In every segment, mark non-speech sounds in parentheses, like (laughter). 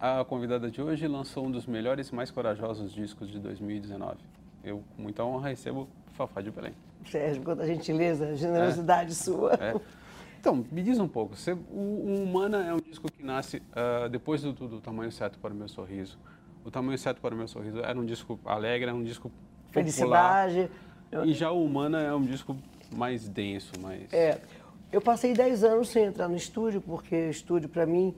a convidada de hoje lançou um dos melhores e mais corajosos discos de 2019. Eu, com muita honra, recebo Fafá de Belém. Sérgio, quanta gentileza, generosidade é. sua. É. Então, me diz um pouco. Você, o, o, Humana é um disco que nasce uh, depois do, do, Tamanho Certo para o Meu Sorriso. O Tamanho Certo para o Meu Sorriso era um disco alegre, era um disco Felicidade. Popular, e já o Humana é um disco mais denso, mais... É. Eu passei 10 anos sem entrar no estúdio, porque estúdio, para mim,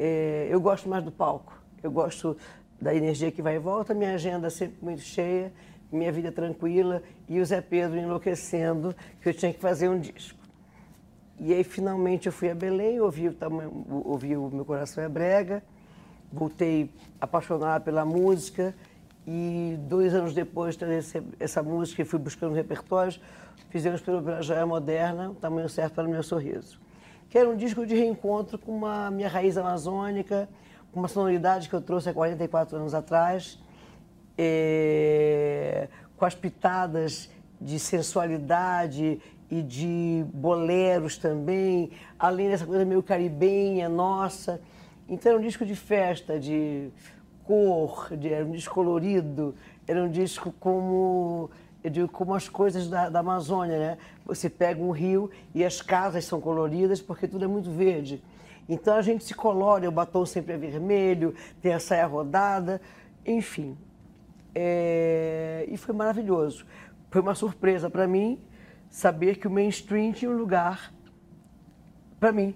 é, eu gosto mais do palco. Eu gosto da energia que vai e volta, minha agenda sempre muito cheia, minha vida tranquila e o Zé Pedro enlouquecendo que eu tinha que fazer um disco. E aí, finalmente, eu fui a Belém, ouvi o, ouvi o Meu Coração é Brega, voltei apaixonada pela música e dois anos depois de essa música, fui buscando repertórios, fizemos pelo Joia Moderna, o tamanho certo para o meu sorriso. Que era um disco de reencontro com uma minha raiz amazônica, com uma sonoridade que eu trouxe há 44 anos atrás, é, com as pitadas de sensualidade e de boleros também, além dessa coisa meio caribenha nossa. Então era um disco de festa, de cor, de, era um disco colorido, era um disco como, eu digo, como as coisas da, da Amazônia, né? Você pega um rio e as casas são coloridas porque tudo é muito verde. Então a gente se colore, o batom sempre é vermelho, tem a saia rodada, enfim. É... E foi maravilhoso. Foi uma surpresa para mim, saber que o mainstream tinha um lugar para mim.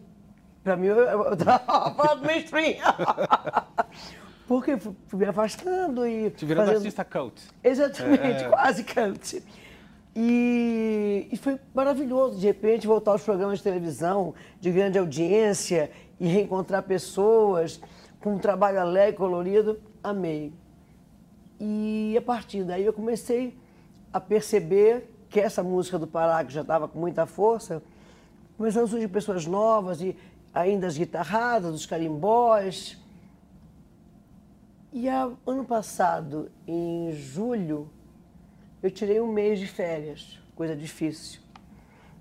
Para mim, eu estava (laughs) falando do mainstream. (laughs) Porque fui me afastando e. Te virando fazendo... artista cult. Exatamente, é... (laughs) quase cult. E, e, foi maravilhoso, de repente, voltar aos programas de televisão de grande audiência e reencontrar pessoas com um trabalho alegre, colorido. Amei. E a partir daí eu comecei a perceber que essa música do Pará, que já estava com muita força, começando a surgir pessoas novas e ainda as guitarradas, os carimbós. E a, ano passado, em julho, eu tirei um mês de férias, coisa difícil.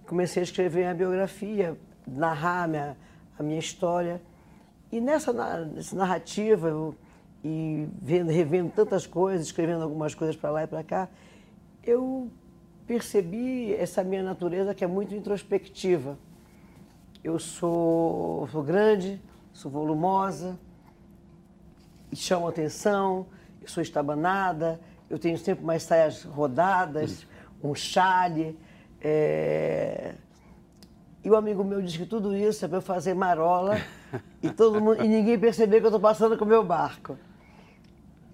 Comecei a escrever a biografia, narrar a minha, a minha história. E nessa, nessa narrativa, eu, e vendo, revendo tantas coisas, escrevendo algumas coisas para lá e para cá, eu percebi essa minha natureza que é muito introspectiva. Eu sou, sou grande, sou volumosa, e chamo atenção, eu sou estabanada, eu tenho sempre mais saias rodadas, um chale. É... E o amigo meu disse que tudo isso é para eu fazer marola e, todo mundo, e ninguém perceber que eu estou passando com o meu barco.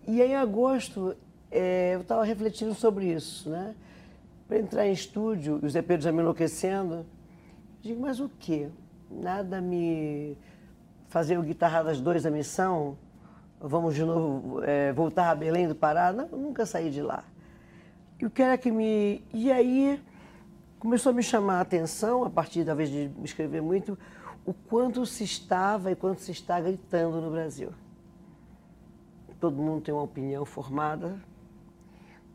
E aí, em agosto, é, eu estava refletindo sobre isso, né? Para entrar em estúdio, os EPs já me enlouquecendo, digo, mas o quê? Nada me fazer o Guitarradas 2 a missão? Vamos de novo é, voltar a Belém do Pará? Não, nunca saí de lá. E o que era que me... E aí começou a me chamar a atenção, a partir talvez de me escrever muito, o quanto se estava e quanto se está gritando no Brasil. Todo mundo tem uma opinião formada,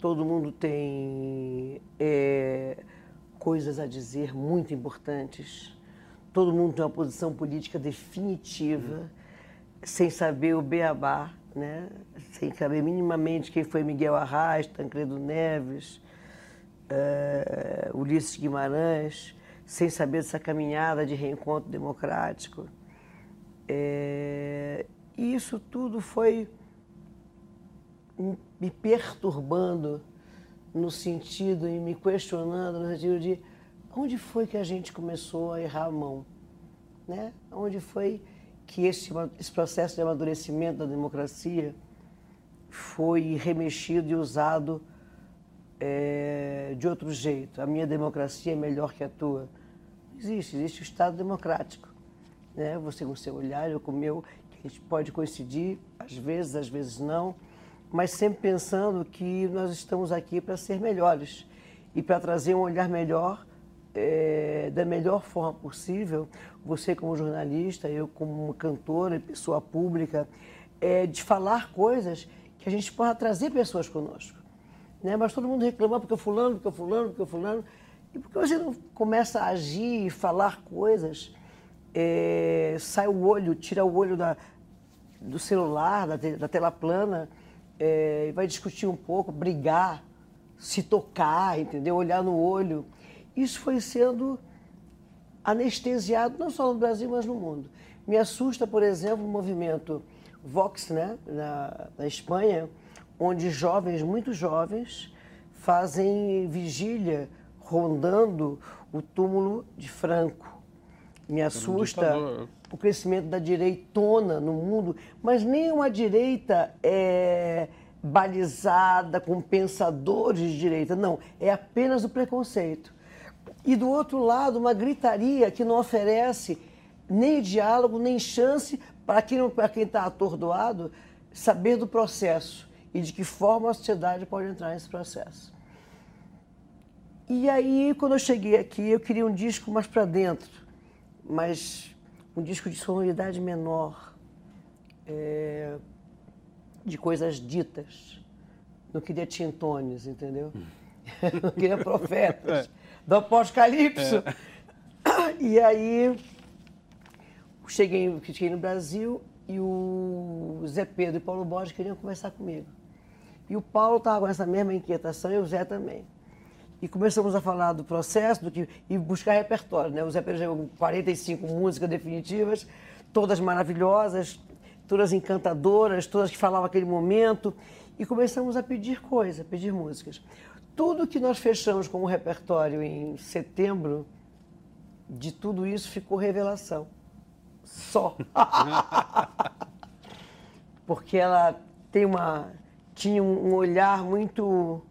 todo mundo tem é, coisas a dizer muito importantes, todo mundo tem uma posição política definitiva, sem saber o beabá, né? sem saber minimamente quem foi Miguel Arraes, Tancredo Neves, é, Ulisses Guimarães, sem saber dessa caminhada de reencontro democrático. É, isso tudo foi me perturbando no sentido e me questionando no sentido de onde foi que a gente começou a errar a mão, né? Onde foi que esse, esse processo de amadurecimento da democracia foi remexido e usado é, de outro jeito. A minha democracia é melhor que a tua. Existe, existe o Estado democrático. Né? Você com o seu olhar, eu com o meu, que a gente pode coincidir, às vezes, às vezes não, mas sempre pensando que nós estamos aqui para ser melhores e para trazer um olhar melhor, é, da melhor forma possível. Você como jornalista, eu como cantora e pessoa pública, é, de falar coisas que a gente possa trazer pessoas conosco. Né? Mas todo mundo reclama porque fulano, porque fulano, porque fulano. E porque você não começa a agir e falar coisas, é, sai o olho, tira o olho da, do celular, da, da tela plana, é, vai discutir um pouco, brigar, se tocar, entendeu? Olhar no olho. Isso foi sendo anestesiado não só no Brasil, mas no mundo. Me assusta, por exemplo, o movimento Vox, né, na, na Espanha, onde jovens, muito jovens, fazem vigília rondando o túmulo de Franco. Me assusta um o crescimento da direitona no mundo, mas nem uma direita é balizada com pensadores de direita, não, é apenas o preconceito. E do outro lado, uma gritaria que não oferece nem diálogo, nem chance para quem está atordoado saber do processo e de que forma a sociedade pode entrar nesse processo. E aí, quando eu cheguei aqui, eu queria um disco mais para dentro, mas um disco de sonoridade menor, é, de coisas ditas. Não queria tintones, entendeu? (laughs) Não queria profetas. (laughs) Do apocalipse. É. (coughs) E aí, cheguei, cheguei no Brasil e o Zé Pedro e o Paulo Borges queriam conversar comigo. E o Paulo estava com essa mesma inquietação e o Zé também. E começamos a falar do processo do que, e buscar repertório. Né? O Zé Pedro com 45 músicas definitivas, todas maravilhosas, todas encantadoras, todas que falavam aquele momento. E começamos a pedir coisa, pedir músicas. Tudo que nós fechamos como repertório em setembro, de tudo isso ficou revelação. Só. (laughs) Porque ela tem uma tinha um olhar muito.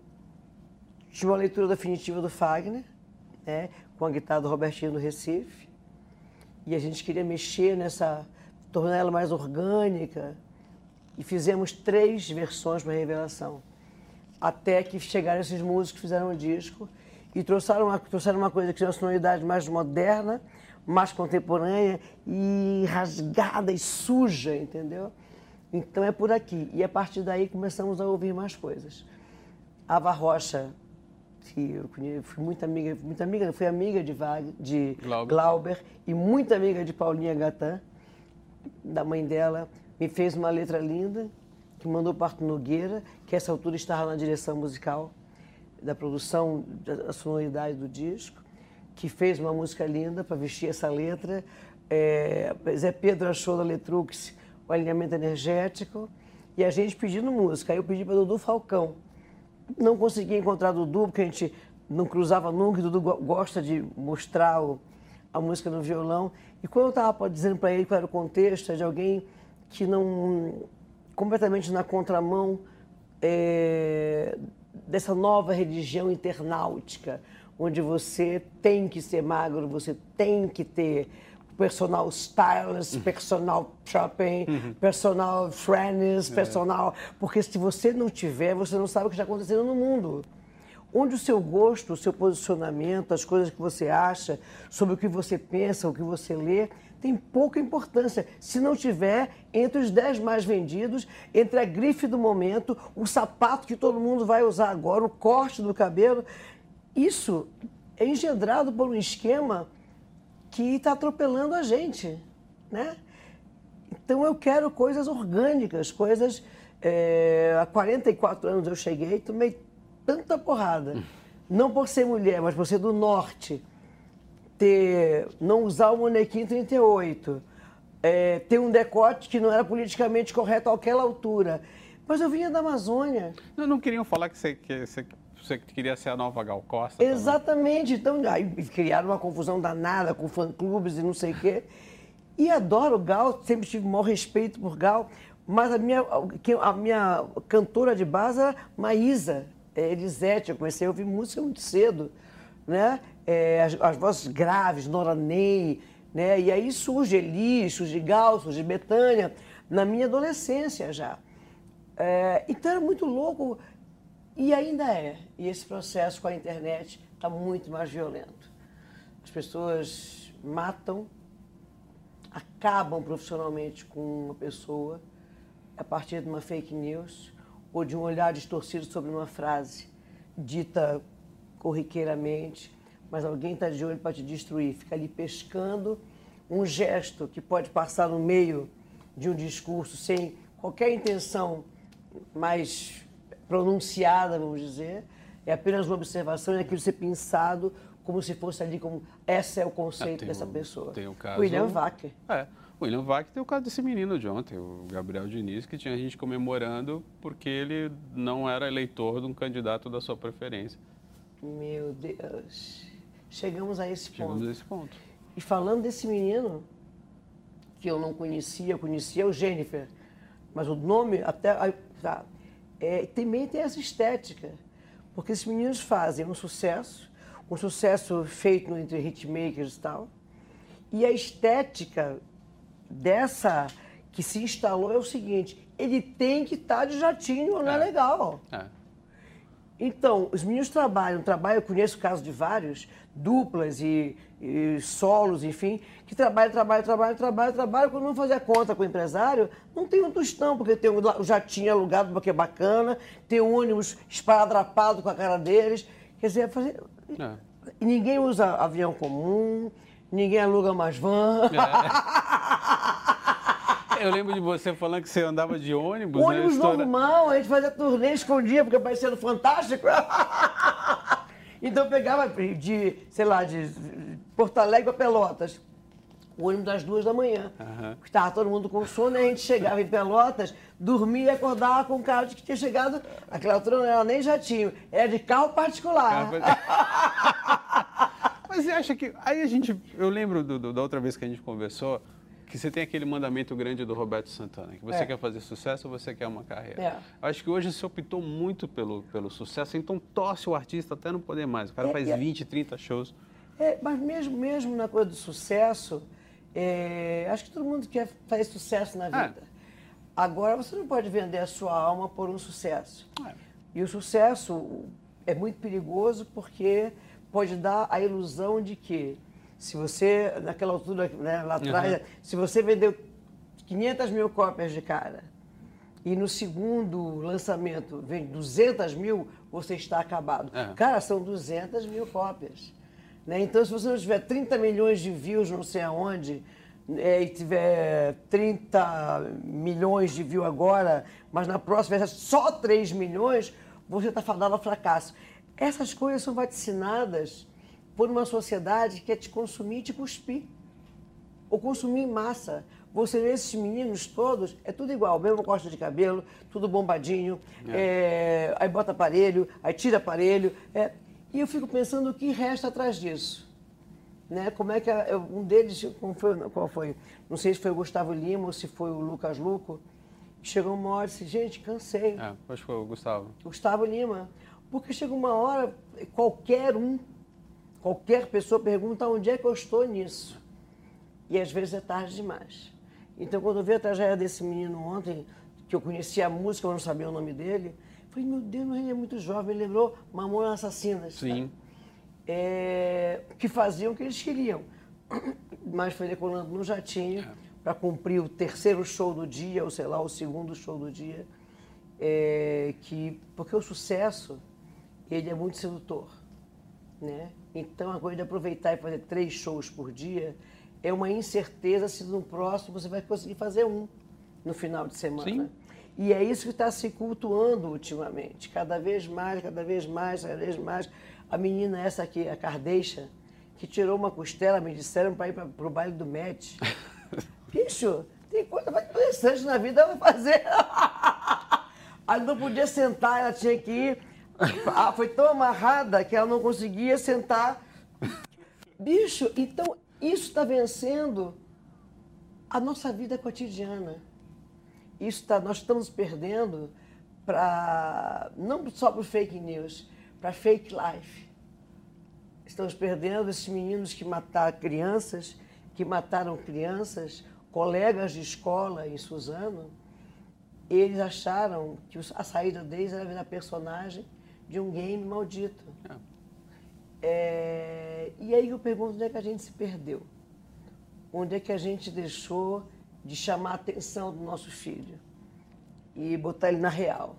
Tinha uma leitura definitiva do Fagner, né, com a guitarra do Robertinho do Recife. E a gente queria mexer nessa. tornar ela mais orgânica. E fizemos três versões para Revelação. Até que chegaram esses músicos, fizeram um disco e trouxeram uma, trouxeram uma coisa que tinha uma sonoridade mais moderna, mais contemporânea e rasgada e suja, entendeu? Então é por aqui. E a partir daí começamos a ouvir mais coisas. Ava Rocha, que eu fui muito amiga, muito amiga, fui amiga de, Wagner, de Glauber. Glauber e muito amiga de Paulinha Gatã, da mãe dela, me fez uma letra linda, que mandou Arthur Nogueira, que a essa altura estava na direção musical da produção, da sonoridade do disco, que fez uma música linda para vestir essa letra. É, Zé Pedro achou da Letrux o alinhamento energético e a gente pedindo música. Aí eu pedi para Dudu Falcão. Não consegui encontrar Dudu, porque a gente não cruzava nunca, e Dudu gosta de mostrar a música no violão. E quando eu estava dizendo para ele qual era o contexto, é de alguém que não. Completamente na contramão é, dessa nova religião internautica, onde você tem que ser magro, você tem que ter personal stylist, personal shopping, uhum. personal friends, é. personal. Porque se você não tiver, você não sabe o que está acontecendo no mundo. Onde o seu gosto, o seu posicionamento, as coisas que você acha, sobre o que você pensa, o que você lê, tem pouca importância. Se não tiver entre os 10 mais vendidos, entre a grife do momento, o sapato que todo mundo vai usar agora, o corte do cabelo, isso é engendrado por um esquema que está atropelando a gente, né? Então eu quero coisas orgânicas, coisas... É, há 44 anos eu cheguei, tomei tanta porrada. Não por ser mulher, mas por ser do norte. Ter, não usar o manequim 38. É, ter um decote que não era politicamente correto àquela altura. Mas eu vinha da Amazônia. Não, não queriam falar que você, que você você queria ser a nova Gal Costa. Exatamente. Também. Então, aí criaram uma confusão danada com fã-clubes e não sei o quê. E adoro Gal, sempre tive o maior respeito por Gal, mas a minha, a minha cantora de base era Maísa Elisete. Eu comecei a ouvir música muito cedo, né? É, as, as, vozes graves, Nora Ney, né? E aí surge Elis, surge Gal, surge Betânia, na minha adolescência já. É, então era muito louco e ainda é. E esse processo com a internet está muito mais violento. As pessoas matam, acabam profissionalmente com uma pessoa a partir de uma fake news ou de um olhar distorcido sobre uma frase dita corriqueiramente, mas alguém está de olho para te destruir, fica ali pescando um gesto que pode passar no meio de um discurso sem qualquer intenção mais pronunciada, vamos dizer. É apenas uma observação e aquilo ser pensado como se fosse ali como esse é o conceito Ah, dessa o- pessoa. Tem o caso, William Wacker. É. O William Vac tem o caso desse menino de ontem, o Gabriel Diniz, que tinha gente comemorando porque ele não era eleitor de um candidato da sua preferência. Meu Deus. Chegamos a esse Chegamos ponto. nesse ponto. E falando desse menino, que eu não conhecia, eu conhecia o Jennifer, mas o nome até. Tá, é, também tem essa estética. Porque esses meninos fazem um sucesso, um sucesso feito entre hitmakers e tal, e a estética dessa que se instalou é o seguinte: ele tem que estar de jatinho, não é, É. legal. É. Então, os meninos trabalham, trabalham, eu conheço casos de vários, duplas e, e solos, enfim, que trabalham, trabalham, trabalham, trabalham, trabalham, quando vão fazer a conta com o empresário, não tem um tostão, porque tem um jatinho alugado, porque é bacana, tem um ônibus esparadrapado com a cara deles, quer dizer, fazer... É. E ninguém usa avião comum, ninguém aluga mais van. Eu lembro de você falando que você andava de ônibus, né? ônibus Estoura- normal, a gente fazia turnê escondia, porque parecia no Fantástico. (laughs) então eu pegava de, sei lá, de Porto Alegre para Pelotas. O ônibus das duas da manhã. Aham. Estava todo mundo com sono, e a gente chegava em Pelotas, dormia e acordava com o cara de que tinha chegado. Aquela altura não era nem jatinho, era de carro particular. (laughs) Mas você acha que. Aí a gente. Eu lembro do- do- da outra vez que a gente conversou que você tem aquele mandamento grande do Roberto Santana, que você É. quer fazer sucesso ou você quer uma carreira. É. Acho que hoje você optou muito pelo, pelo sucesso, então torce o artista até não poder mais. O cara É, faz é. 20, 30 shows. É, mas mesmo, mesmo na coisa do sucesso, é, acho que todo mundo quer fazer sucesso na É. vida. Agora, você não pode vender a sua alma por um sucesso. E o sucesso é muito perigoso porque pode dar a ilusão de que se você, naquela altura, né, lá atrás, Uhum. se você vendeu 500 mil cópias de cara e no segundo lançamento vende 200 mil, você está acabado. É. Cara, são 200 mil cópias. Né? Então, se você não tiver 30 milhões de views não sei aonde, é, e tiver 30 milhões de views agora, mas na próxima ser só 3 milhões, você está fadado ao fracasso. Essas coisas são vaticinadas por uma sociedade que quer te consumir e te cuspir ou consumir em massa. Você vê esses meninos todos, é tudo igual, mesmo corte de cabelo, tudo bombadinho, é, aí bota aparelho, aí tira aparelho. é. e eu fico pensando o que resta atrás disso. Né? Como é que a- um deles, foi, qual foi? Não sei se foi o Gustavo Lima ou se foi o Lucas Luco, chegou uma hora e disse, gente, cansei. É, acho que foi o Gustavo. Gustavo Lima. Porque chega uma hora, qualquer um, qualquer pessoa pergunta onde é que eu estou nisso. E às vezes é tarde demais. Então, quando eu vi a tragédia desse menino ontem, que eu conhecia a música, eu não sabia o nome dele, falei, meu Deus, mas ele é muito jovem, ele lembrou Mamonas Assassinas. Sim. sabe? É, que faziam o que eles queriam. Mas foi decolando no jatinho para cumprir o terceiro show do dia, ou sei lá, o segundo show do dia. É, que, porque o sucesso, ele é muito sedutor. Né? Então, a coisa de aproveitar e fazer três shows por dia é uma incerteza se no próximo você vai conseguir fazer um no final de semana. Sim. E é isso que está se cultuando ultimamente. Cada vez mais, cada vez mais, cada vez mais. A menina essa aqui, a Cardeixa, que tirou uma costela, me disseram para ir para o baile do Met. (laughs) Bicho, tem coisa mais interessante na vida pra fazer. (laughs) Ela não podia sentar, ela tinha que ir. Ah, foi tão amarrada que ela não conseguia sentar. Bicho, então isso está vencendo a nossa vida cotidiana. Isso tá, nós estamos perdendo para não só para fake news, para fake life. Estamos perdendo esses meninos que mataram crianças, que mataram crianças, colegas de escola em Suzano. Eles acharam que a saída deles era virar personagem de um game maldito. É, e aí eu pergunto onde é que a gente se perdeu? Onde é que a gente deixou de chamar a atenção do nosso filho e botar ele na real?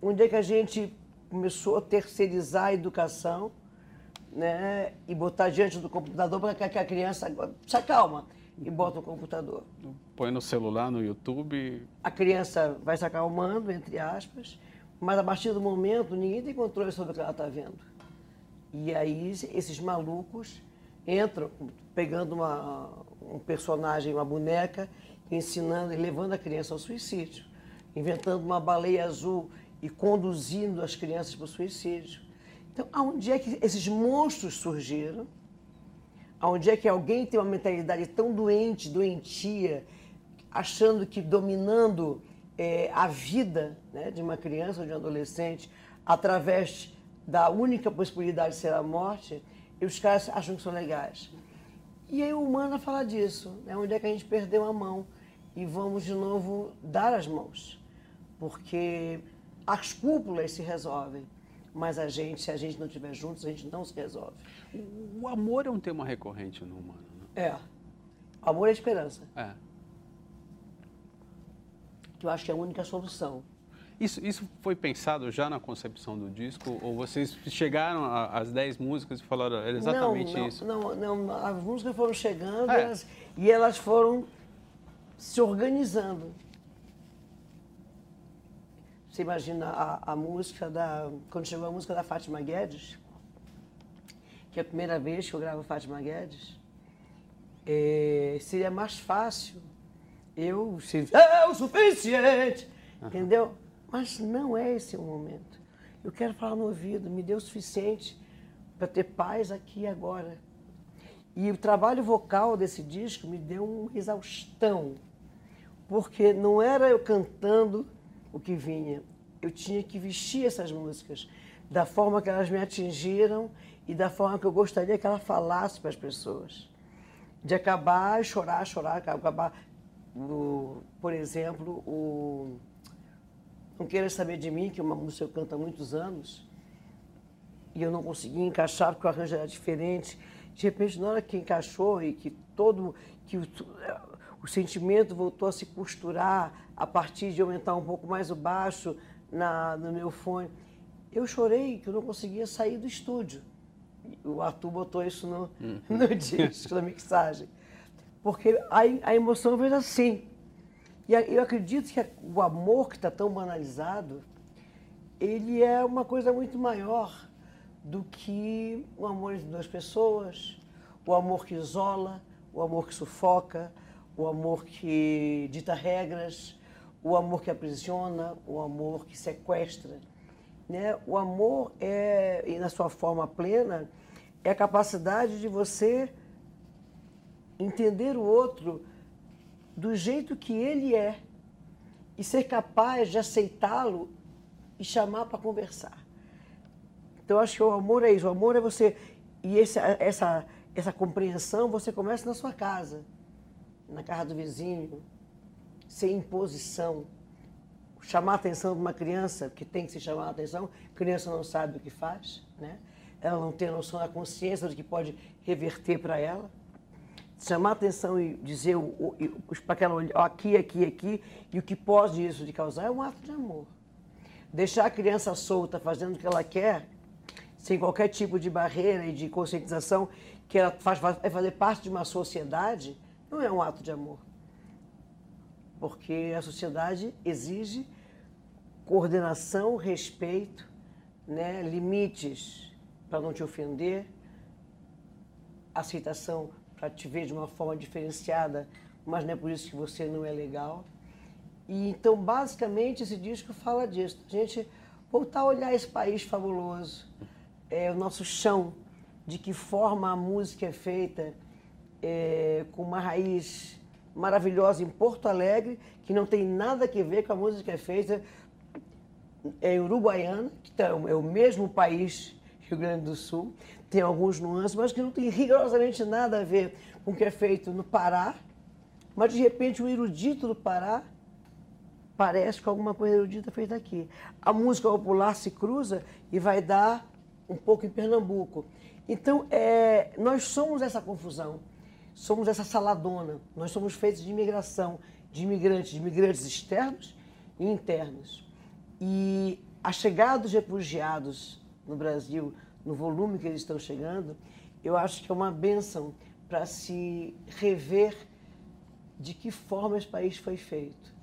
Onde é que a gente começou a terceirizar a educação né, e botar diante do computador para que a criança. Se acalma. e bota no computador. Põe no celular, no YouTube. A criança vai se acalmando, entre aspas, mas a partir do momento ninguém tem controle sobre o que ela está vendo. E aí esses malucos entram pegando uma, um personagem, uma boneca, ensinando e levando a criança ao suicídio, inventando uma baleia azul e conduzindo as crianças para o suicídio. Então, aonde é que esses monstros surgiram? Aonde é que alguém tem uma mentalidade tão doente, doentia, achando que dominando é, a vida né, de uma criança ou de um adolescente através da única possibilidade de ser a morte, e os caras acham que são legais. E aí o humano fala disso, né? onde é que a gente perdeu a mão e vamos de novo dar as mãos, porque as cúpulas se resolvem, mas a gente, se a gente não estiver juntos, a gente não se resolve. O amor é um tema recorrente no humano, né? É. Amor é esperança. É. Que eu acho que é a única solução. Isso, isso foi pensado já na concepção do disco? Ou vocês chegaram às 10 músicas e falaram era exatamente não, não, isso? Não, não, as músicas foram chegando É. elas- e elas foram se organizando. Você imagina a, a música da. Quando chegou a música da Fátima Guedes, que é a primeira vez que eu gravo Fátima Guedes, é, seria mais fácil eu é o suficiente, entendeu? Mas não é esse o momento. Eu quero falar no ouvido, me dê o suficiente para ter paz aqui e agora. E o trabalho vocal desse disco me deu uma exaustão, porque não era eu cantando o que vinha, eu tinha que vestir essas músicas da forma que elas me atingiram e da forma que eu gostaria que ela falasse para as pessoas. De acabar e chorar, chorar, acabar, por exemplo, o Não Queira Saber de Mim, que é uma música que eu canto há muitos anos, e eu não conseguia encaixar porque o arranjo era diferente. De repente, na hora que encaixou e que todo que o, o sentimento voltou a se costurar a partir de aumentar um pouco mais o baixo na, no meu fone, eu chorei que eu não conseguia sair do estúdio. O Arthur botou isso no, (laughs) no disco, na mixagem. Porque a, a emoção veio assim. E eu acredito que o amor que está tão banalizado, ele é uma coisa muito maior do que o amor entre duas pessoas, o amor que isola, o amor que sufoca, o amor que dita regras, o amor que aprisiona, o amor que sequestra. Né? O amor é, na sua forma plena, é a capacidade de você entender o outro do jeito que ele é e ser capaz de aceitá-lo e chamar para conversar. Então, acho que o amor é isso. O amor é você. E esse, essa, essa compreensão você começa na sua casa, na casa do vizinho, sem imposição. Chamar a atenção de uma criança, que tem que se chamar a atenção, criança não sabe o que faz, né? ela não tem noção da consciência do que pode reverter para ela chamar atenção e dizer para aquela aqui, aqui, aqui, e o que pode isso de causar é um ato de amor. Deixar a criança solta fazendo o que ela quer, sem qualquer tipo de barreira e de conscientização, que ela faz, vai fazer parte de uma sociedade, não é um ato de amor. Porque a sociedade exige coordenação, respeito, né, limites para não te ofender, aceitação para te ver de uma forma diferenciada, mas não é por isso que você não é legal. E então, basicamente, esse disco fala disso. A gente voltar a olhar esse país fabuloso, é, o nosso chão, de que forma a música é feita, é, com uma raiz maravilhosa em Porto Alegre, que não tem nada a ver com a música que é feita em Uruguaiana, que tá- é o mesmo país, Rio Grande do Sul, tem alguns nuances, mas que não tem rigorosamente nada a ver com o que é feito no Pará. Mas, de repente, o erudito do Pará parece com alguma coisa erudita feita aqui. A música popular se cruza e vai dar um pouco em Pernambuco. Então, é, nós somos essa confusão, somos essa saladona. Nós somos feitos de imigração, de imigrantes, de imigrantes externos e internos. E a chegada dos refugiados no Brasil, no volume que eles estão chegando, eu acho que é uma bênção para se rever de que forma esse país foi feito.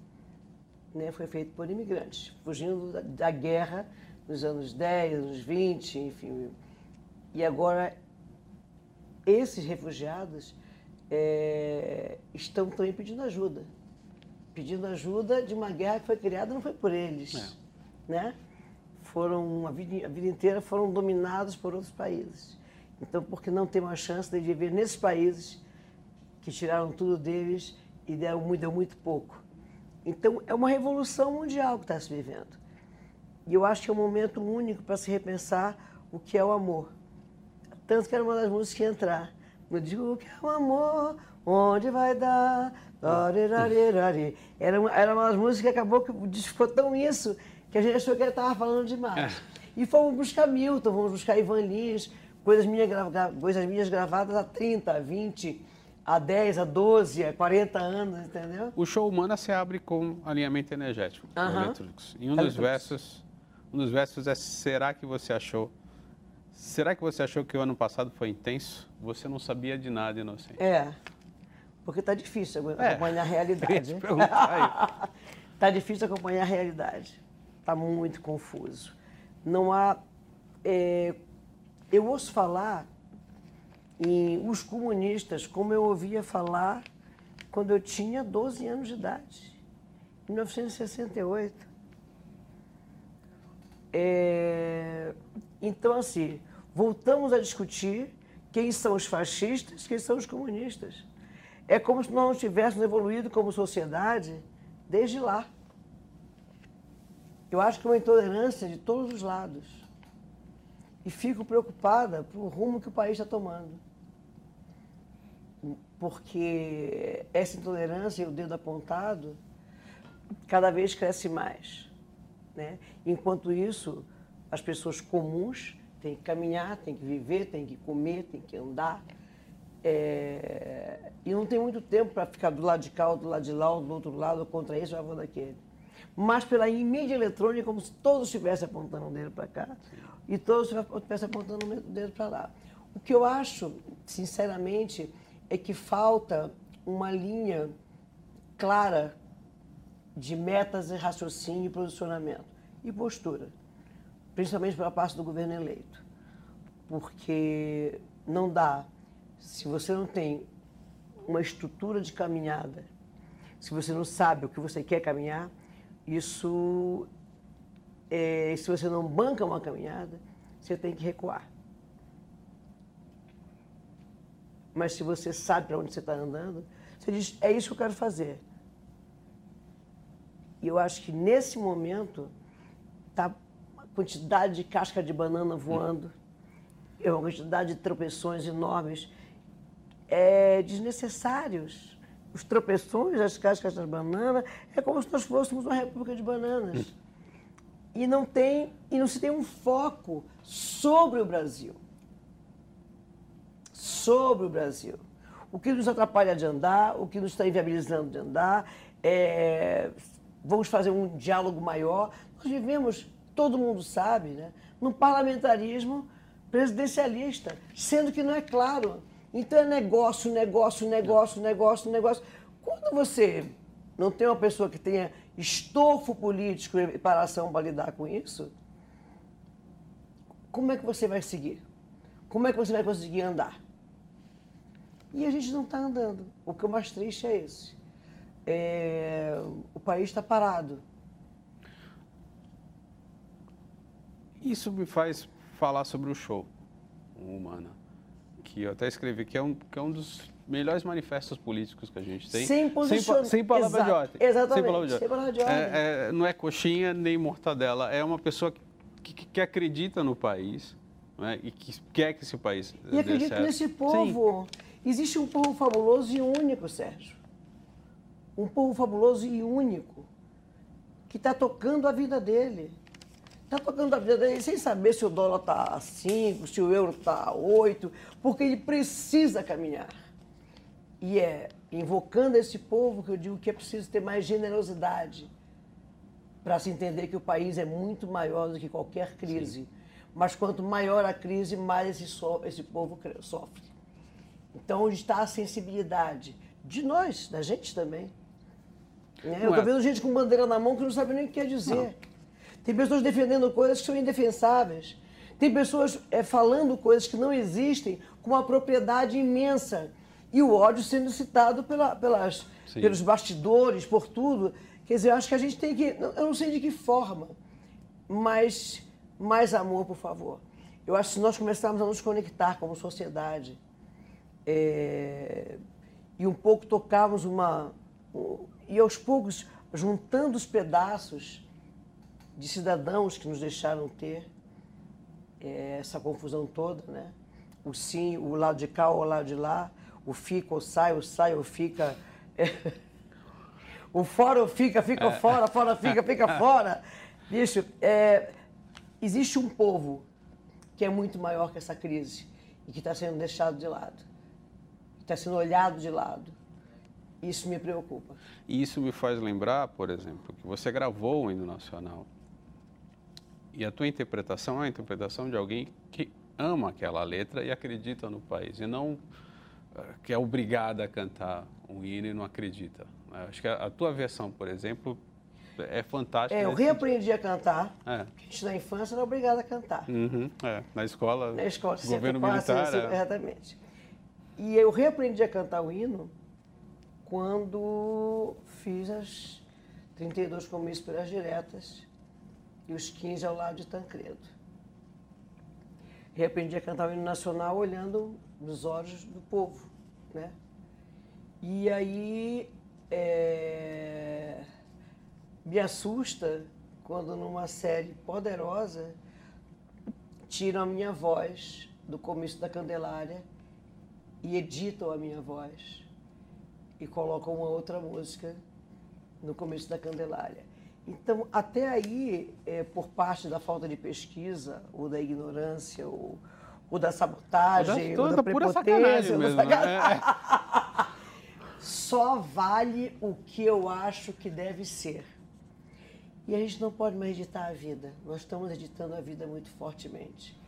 Né? Foi feito por imigrantes, fugindo da, da guerra nos anos 10, anos 20, enfim. E agora, esses refugiados é, estão também pedindo ajuda. Pedindo ajuda de uma guerra que foi criada, não foi por eles. É. Né? Foram, a vida, a vida inteira foram dominados por outros países. Então, porque não tem uma chance de viver nesses países que tiraram tudo deles e deram muito, deu muito pouco. Então, é uma revolução mundial que está se vivendo. E eu acho que é um momento único para se repensar o que é o amor. Tanto que era uma das músicas que ia entrar. Eu digo o que é o amor, onde vai dar? Era uma, era uma das músicas que acabou que ficou tão isso que a gente achou que ele estava falando demais. É. E fomos buscar Milton, fomos buscar Ivan Lins, coisas minhas, coisas minhas gravadas há 30, 20, a 10, a 12, a 40 anos, entendeu? O show Humana se abre com alinhamento energético, uh -huh. E um dos versos, um dos versos é será que você achou Será que você achou que o ano passado foi intenso? Você não sabia de nada, inocente. É, porque tá difícil é. acompanhar a realidade. (laughs) (laughs) tá difícil acompanhar a realidade. Tá muito confuso. Não há. É, eu ouço falar e os comunistas, como eu ouvia falar quando eu tinha 12 anos de idade, em 1968. É, então, assim, voltamos a discutir quem são os fascistas, quem são os comunistas. É como se nós não tivéssemos evoluído como sociedade desde lá. Eu acho que é uma intolerância de todos os lados. E fico preocupada pelo rumo que o país está tomando porque essa intolerância e o dedo apontado cada vez cresce mais. Né? Enquanto isso, as pessoas comuns têm que caminhar, têm que viver, têm que comer, têm que andar. É... E não tem muito tempo para ficar do lado de cá, ou do lado de lá, ou do outro lado, ou contra esse, ou daquele. Mas pela mídia eletrônica, como se todos estivessem apontando o dedo para cá Sim. e todos estivessem apontando o dedo para lá. O que eu acho, sinceramente, é que falta uma linha clara de metas e raciocínio e posicionamento e postura, principalmente pela parte do governo eleito. Porque não dá, se você não tem uma estrutura de caminhada, se você não sabe o que você quer caminhar, isso, é, se você não banca uma caminhada, você tem que recuar. mas se você sabe para onde você está andando, você diz: é isso que eu quero fazer. E eu acho que nesse momento está uma quantidade de casca de banana voando, é uma quantidade de tropeções enormes, é, desnecessários. Os tropeções das cascas das bananas é como se nós fôssemos uma república de bananas. E não tem e não se tem um foco sobre o Brasil sobre o Brasil. O que nos atrapalha de andar, o que nos está inviabilizando de andar, é, vamos fazer um diálogo maior. Nós vivemos, todo mundo sabe, né, num parlamentarismo presidencialista, sendo que não é claro. Então é negócio, negócio, negócio, negócio, negócio. Quando você não tem uma pessoa que tenha estofo político e preparação para lidar com isso, como é que você vai seguir? Como é que você vai conseguir andar? E a gente não está andando. O que é mais triste é esse. É, o país está parado. Isso me faz falar sobre o show Humana, que eu até escrevi que é um, que é um dos melhores manifestos políticos que a gente tem. Sem posicionamento. Sem, sem palavra de ordem. Exatamente. Sem palavra de ordem. Sem palavra de ordem. É, é, não é coxinha nem mortadela, é uma pessoa que, que, que acredita no país né, e que quer que esse país E acredita certo. nesse povo. Sim. Existe um povo fabuloso e único, Sérgio. Um povo fabuloso e único, que está tocando a vida dele. Está tocando a vida dele sem saber se o dólar está a 5, se o euro está a 8, porque ele precisa caminhar. E é invocando esse povo que eu digo que é preciso ter mais generosidade para se entender que o país é muito maior do que qualquer crise. Sim. Mas quanto maior a crise, mais esse, so esse povo sofre. Então, onde está a sensibilidade de nós, da gente também. Né? Eu estou é. vendo gente com bandeira na mão que não sabe nem o que quer dizer. Não. Tem pessoas defendendo coisas que são indefensáveis. Tem pessoas é, falando coisas que não existem com uma propriedade imensa. E o ódio sendo citado pela, pelas, pelos bastidores, por tudo. Quer dizer, eu acho que a gente tem que. Eu não sei de que forma, mas mais amor, por favor. Eu acho que se nós começarmos a nos conectar como sociedade é, e um pouco tocarmos uma. e aos poucos juntando os pedaços de cidadãos que nos deixaram ter é, essa confusão toda, né? O sim, o lado de cá ou o lado de lá, o fica ou sai, o sai ou fica. É, (laughs) o fora ou fica, fica é. fora, fora fica, fica (laughs) fora. Bicho, é, existe um povo que é muito maior que essa crise e que está sendo deixado de lado, está sendo olhado de lado. Isso me preocupa. E isso me faz lembrar, por exemplo, que você gravou o hino nacional e a tua interpretação é a interpretação de alguém que ama aquela letra e acredita no país, e não uh, que é obrigada a cantar um hino e não acredita. Né? Acho que a, tua versão, por exemplo, é fantástica. É, eu reaprendi sentido. a cantar. É. A gente na infância era obrigado a cantar. Uhum, é. Na escola, na escola governo militar. Assim, é. Exatamente. E eu reaprendi a cantar o hino quando fiz as 32 comícios pelas diretas e os 15 ao lado de Tancredo. E aprendi a cantar o hino nacional olhando nos olhos do povo, né? E aí é, me assusta quando numa série poderosa tiram a minha voz do comício da Candelária e editam a minha voz e colocam uma outra música no começo da Candelária. Então, até aí, é, por parte da falta de pesquisa, ou da ignorância, ou, ou da sabotagem, ou da, ou da prepotência, né? É. só vale o que eu acho que deve ser. E a gente não pode mais editar a vida. Nós estamos editando a vida muito fortemente.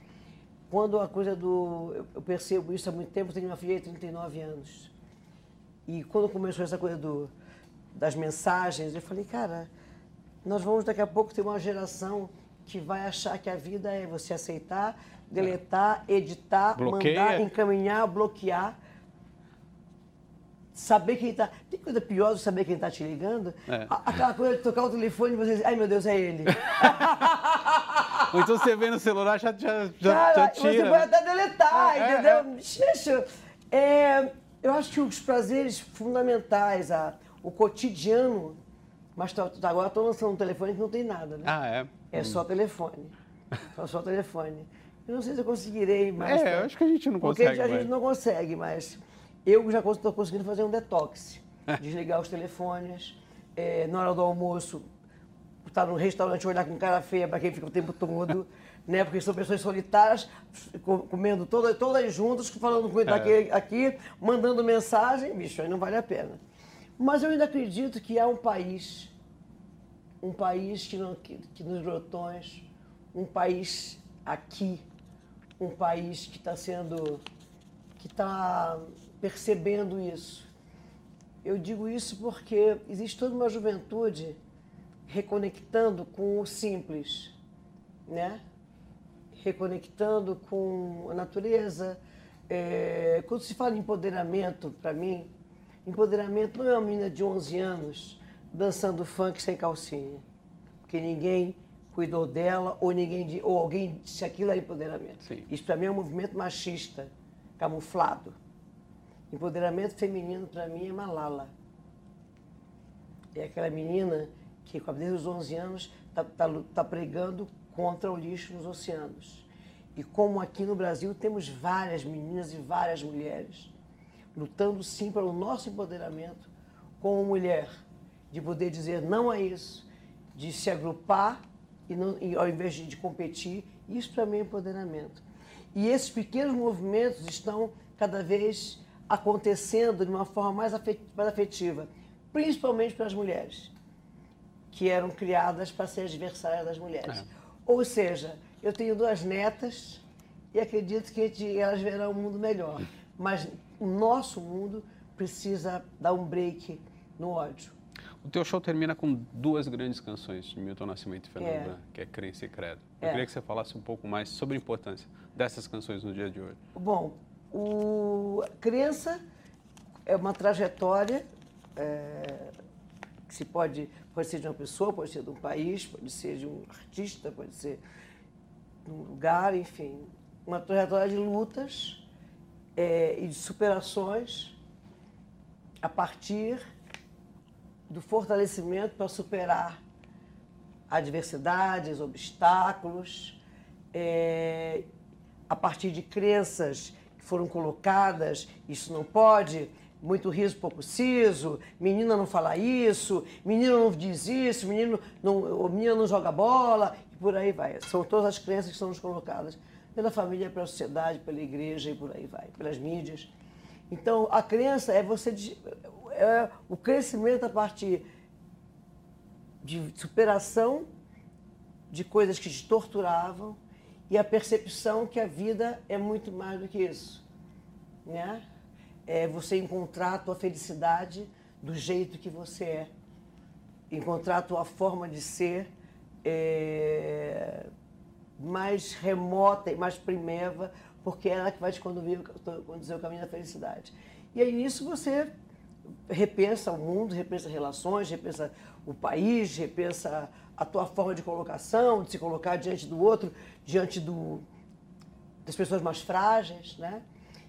Quando a coisa do. Eu percebo isso há muito tempo, tenho uma filha de 39 anos. E quando começou essa coisa do, das mensagens, eu falei, cara, nós vamos daqui a pouco ter uma geração que vai achar que a vida é você aceitar, deletar, editar, Bloqueia. mandar, encaminhar, bloquear. Saber quem está. Tem coisa pior do que saber quem está te ligando? É. Aquela coisa de tocar o telefone e você dizer, ai meu Deus, é ele. (laughs) Ou então você vê no celular já, já, já, Cara, já tira. Você pode até deletar, é, entendeu? É, é. eu acho que os prazeres fundamentais, a, o cotidiano mas tô, agora estou lançando um telefone que não tem nada, né? Ah, é? É hum. só telefone. Só, só telefone. Eu não sei se eu conseguirei mais. É, pra... eu acho que a gente não consegue. Porque a gente não consegue, mas eu já estou conseguindo fazer um detox. Desligar os telefones. É, na hora do almoço, estar no restaurante olhar com cara feia para quem fica o tempo todo. (laughs) né? Porque são pessoas solitárias, comendo todas, todas juntas, falando com ele é. aqui, mandando mensagem. Bicho, aí não vale a pena. Mas eu ainda acredito que há um país um país que, não, que, que nos grotões, um país aqui, um país que está sendo, que está percebendo isso. Eu digo isso porque existe toda uma juventude reconectando com o simples, né? Reconectando com a natureza. É, quando se fala em empoderamento, para mim, empoderamento não é uma menina de 11 anos dançando funk sem calcinha. Porque ninguém cuidou dela ou ninguém ou alguém disse aquilo é empoderamento. Sim. Isso para mim é um movimento machista, camuflado. Empoderamento feminino para mim é Malala. É aquela menina que, com a desde os 11 anos, está tá, tá pregando contra o lixo nos oceanos. E como aqui no Brasil temos várias meninas e várias mulheres lutando sim pelo nosso empoderamento como mulher de poder dizer não a isso, de se agrupar e, não, e ao invés de, de competir, isso para mim é empoderamento. E esses pequenos movimentos estão cada vez acontecendo de uma forma mais afetiva, principalmente para as mulheres, que eram criadas para ser adversárias das mulheres. É. Ou seja, eu tenho duas netas e acredito que elas verão um mundo melhor. Mas o nosso mundo precisa dar um break no ódio. O teu show termina com duas grandes canções de Milton Nascimento e Fernanda, é. que é Crença e Credo. Eu é. queria que você falasse um pouco mais sobre a importância dessas canções no dia de hoje. Bom, o Crença é uma trajetória é, que se pode, pode ser de uma pessoa, pode ser de um país, pode ser de um artista, pode ser de um lugar, enfim. Uma trajetória de lutas é, e de superações a partir do fortalecimento para superar adversidades, obstáculos, é, a partir de crenças que foram colocadas, isso não pode, muito riso, pouco siso, menina não fala isso, menino não diz isso, menino não, menina não joga bola, e por aí vai. São todas as crenças que são nos colocadas pela família, pela sociedade, pela igreja e por aí vai, pelas mídias. Então, a crença é você é o crescimento a partir de superação de coisas que te torturavam e a percepção que a vida é muito mais do que isso, né? É você encontrar a tua felicidade do jeito que você é, encontrar a tua forma de ser é, mais remota e mais primeva, porque é ela que vai te conduzir, conduzir o caminho da felicidade. E aí nisso você repensa o mundo, repensa relações, repensa o país, repensa a tua forma de colocação, de se colocar diante do outro, diante do, das pessoas mais frágeis, né?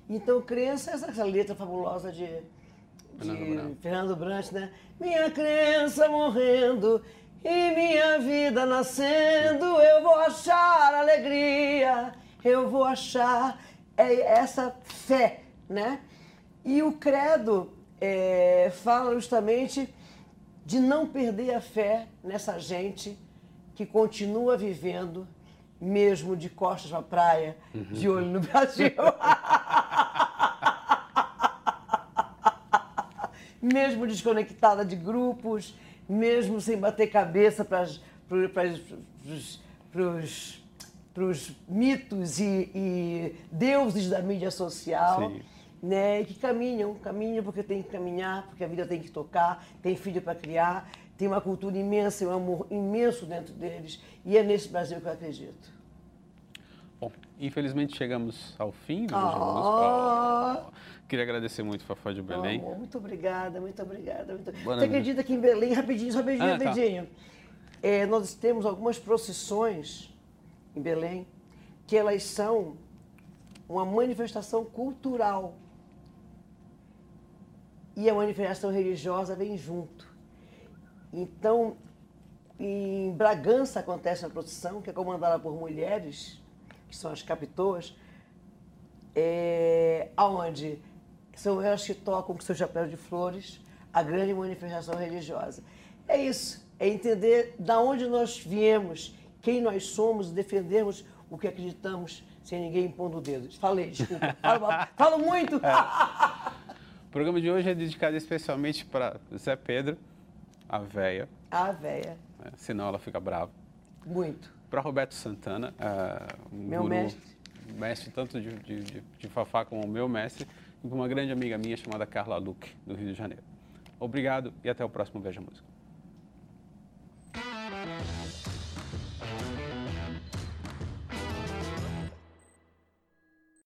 Então, crença é essa letra fabulosa de, de Fernando, Fernando Brant, né? Minha crença morrendo e minha vida nascendo, eu vou achar alegria, eu vou achar é essa fé, né? E o credo é, fala justamente de não perder a fé nessa gente que continua vivendo, mesmo de costas para praia, uhum. de olho no Brasil. (laughs) mesmo desconectada de grupos, mesmo sem bater cabeça para os mitos e, e, deuses da mídia social. Sim né, que caminham, caminham porque tem que caminhar, porque a vida tem que tocar, tem filho para criar, tem uma cultura imensa e um amor imenso dentro deles, e é nesse Brasil que eu acredito. Bom, infelizmente chegamos ao fim do oh. oh. Queria agradecer muito, Fafá de Belém. Oh, muito obrigada, muito obrigada. Muito... Você acredita que em Belém, rapidinho, só rapidinho, ah, tá. rapidinho. Tá. É, nós temos algumas procissões em Belém que elas são uma manifestação cultural e a manifestação religiosa vem junto. Então, em Bragança acontece a procissão, que é comandada por mulheres, que são as capitoas, é, aonde são elas que tocam com seu chapéu de flores a grande manifestação religiosa. É isso, é entender da onde nós viemos, quem nós somos, defendermos o que acreditamos sem ninguém impondo o dedo. Falei, desculpa. Falo, falo muito. (laughs) O programa de hoje é dedicado especialmente para Zé Pedro, a véia. A véia. É, senão ela fica brava. Muito. Para meu Santana, uh, meu guru, mestre. Mestre tanto de, de, de, de Fafá como o meu mestre, e para uma grande amiga minha chamada Carla Luque, do Rio de Janeiro. Obrigado e até o próximo Veja Música.